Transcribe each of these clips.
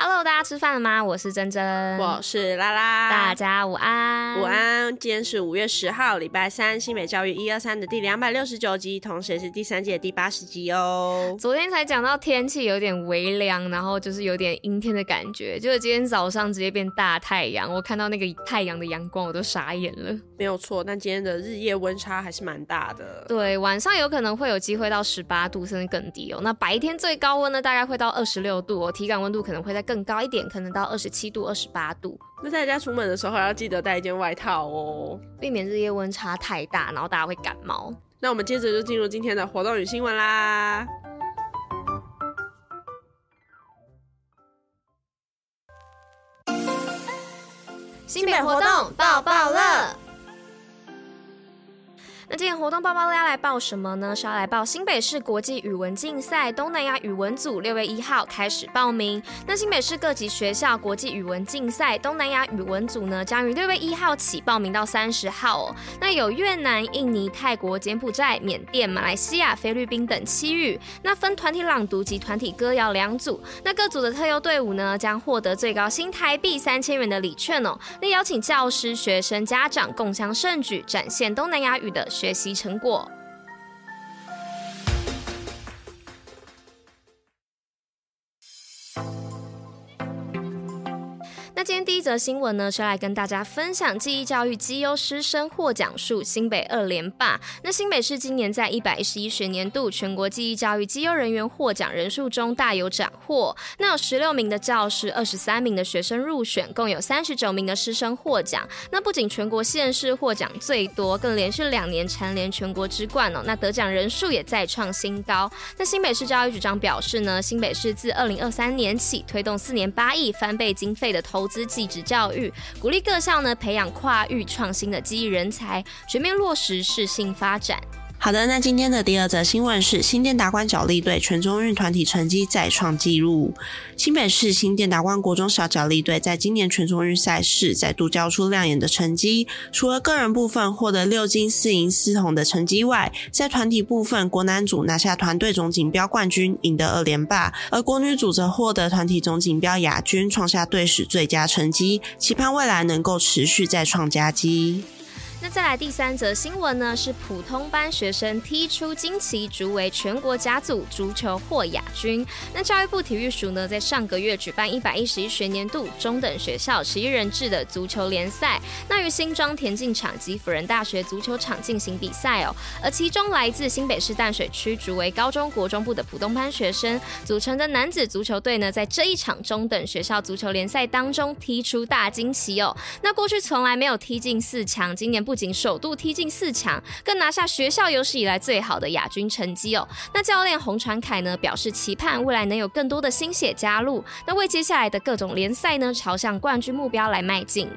Hello，大家吃饭了吗？我是珍珍，我是拉拉，大家午安，午安。今天是五月十号，礼拜三，新美教育一二三的第两百六十九集，同时也是第三季的第八十集哦。昨天才讲到天气有点微凉，然后就是有点阴天的感觉，就是今天早上直接变大太阳，我看到那个太阳的阳光，我都傻眼了。没有错，但今天的日夜温差还是蛮大的。对，晚上有可能会有机会到十八度，甚至更低哦。那白天最高温呢，大概会到二十六度哦，体感温度可能会在更高一点，可能到二十七度、二十八度。那大家出门的时候要记得带一件外套哦，避免日夜温差太大，然后大家会感冒。那我们接着就进入今天的活动与新闻啦。新北活动爆爆乐。那今天活动报报要来报什么呢？是要来报新北市国际语文竞赛东南亚语文组六月一号开始报名。那新北市各级学校国际语文竞赛东南亚语文组呢，将于六月一号起报名到三十号哦。那有越南、印尼、泰国、柬埔寨、缅甸、马来西亚、菲律宾等七域。那分团体朗读及团体歌谣两组。那各组的特优队伍呢，将获得最高新台币三千元的礼券哦。那邀请教师、学生、家长共襄盛举，展现东南亚语的学习成果。那今天第一则新闻呢，是来跟大家分享记忆教育绩优师生获奖数，新北二连霸。那新北市今年在一百一十一学年度全国记忆教育绩优人员获奖人数中大有斩获。那有十六名的教师，二十三名的学生入选，共有三十九名的师生获奖。那不仅全国县市获奖最多，更连续两年蝉联全国之冠哦。那得奖人数也再创新高。那新北市教育局长表示呢，新北市自二零二三年起推动四年八亿翻倍经费的投资技职教育，鼓励各校呢培养跨域创新的技艺人才，全面落实适性发展。好的，那今天的第二则新闻是新店达观角力队全中运团体成绩再创纪录。新北市新店达观国中小角力队在今年全中运赛事再度交出亮眼的成绩，除了个人部分获得六金四银四铜的成绩外，在团体部分国男组拿下团队总锦标冠军，赢得二连霸，而国女组则获得团体总锦标亚军，创下队史最佳成绩，期盼未来能够持续再创佳绩。那再来第三则新闻呢？是普通班学生踢出惊奇，逐为全国甲组足球获亚军。那教育部体育署呢，在上个月举办一百一十一学年度中等学校十一人制的足球联赛，那于新庄田径场及辅仁大学足球场进行比赛哦。而其中来自新北市淡水区竹围高中国中部的普通班学生组成的男子足球队呢，在这一场中等学校足球联赛当中踢出大惊奇哦。那过去从来没有踢进四强，今年。不仅首度踢进四强，更拿下学校有史以来最好的亚军成绩哦。那教练洪传凯呢，表示期盼未来能有更多的新血加入，那为接下来的各种联赛呢，朝向冠军目标来迈进。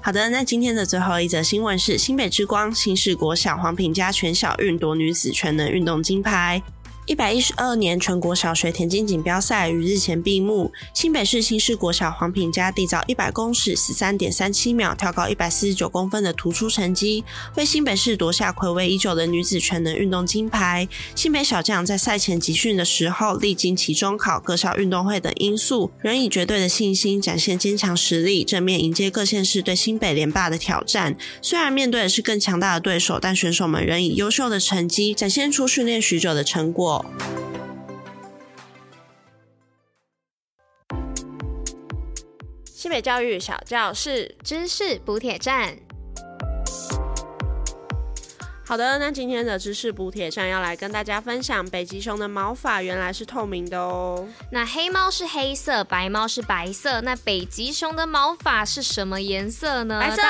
好的，那今天的最后一则新闻是新北之光新市国小黄品佳全小运夺女子全能运动金牌。一百一十二年全国小学田径锦标赛于日前闭幕，新北市新市国小黄品佳缔造一百公尺十三点三七秒，跳高一百四十九公分的突出成绩，为新北市夺下睽违已久的女子全能运动金牌。新北小将在赛前集训的时候，历经期中考、各校运动会等因素，仍以绝对的信心展现坚强实力，正面迎接各县市对新北联霸的挑战。虽然面对的是更强大的对手，但选手们仍以优秀的成绩展现出训练许久的成果。新北教育小教室知识补铁站。好的，那今天的知识补铁站要来跟大家分享，北极熊的毛发原来是透明的哦。那黑猫是黑色，白猫是白色，那北极熊的毛发是什么颜色呢？白色。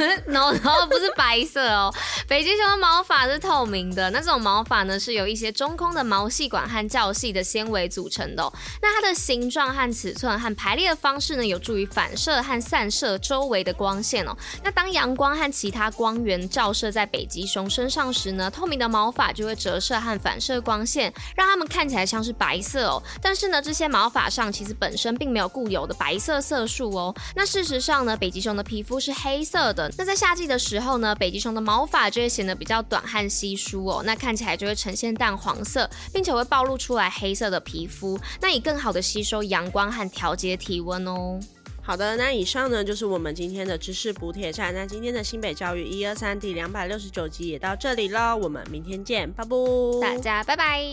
no no 不是白色哦，北极熊的毛发是透明的。那这种毛发呢，是由一些中空的毛细管和较细的纤维组成的哦。那它的形状和尺寸和排列的方式呢，有助于反射和散射周围的光线哦。那当阳光和其他光源照射在北极熊身上时呢，透明的毛发就会折射和反射光线，让它们看起来像是白色哦。但是呢，这些毛发上其实本身并没有固有的白色色素哦。那事实上呢，北极熊的皮肤是黑色的。那在夏季的时候呢，北极熊的毛发就会显得比较短和稀疏哦，那看起来就会呈现淡黄色，并且会暴露出来黑色的皮肤，那以更好的吸收阳光和调节体温哦。好的，那以上呢就是我们今天的知识补铁站。那今天的新北教育一二三第两百六十九集也到这里了，我们明天见，拜拜，大家拜拜。